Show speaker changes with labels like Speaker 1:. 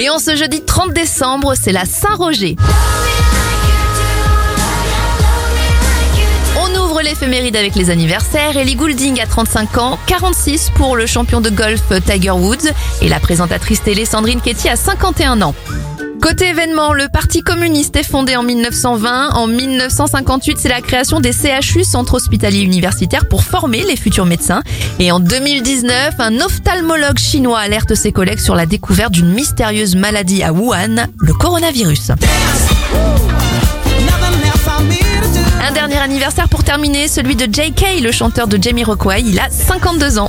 Speaker 1: Et en ce jeudi 30 décembre, c'est la Saint-Roger. On ouvre l'éphéméride avec les anniversaires. Ellie Goulding a 35 ans, 46 pour le champion de golf Tiger Woods et la présentatrice télé Sandrine Ketty a 51 ans. Côté événement, le Parti communiste est fondé en 1920. En 1958, c'est la création des CHU, centres hospitaliers universitaires, pour former les futurs médecins. Et en 2019, un ophtalmologue chinois alerte ses collègues sur la découverte d'une mystérieuse maladie à Wuhan, le coronavirus. Un dernier anniversaire pour terminer, celui de J.K., le chanteur de Jamie Rockway. Il a 52 ans.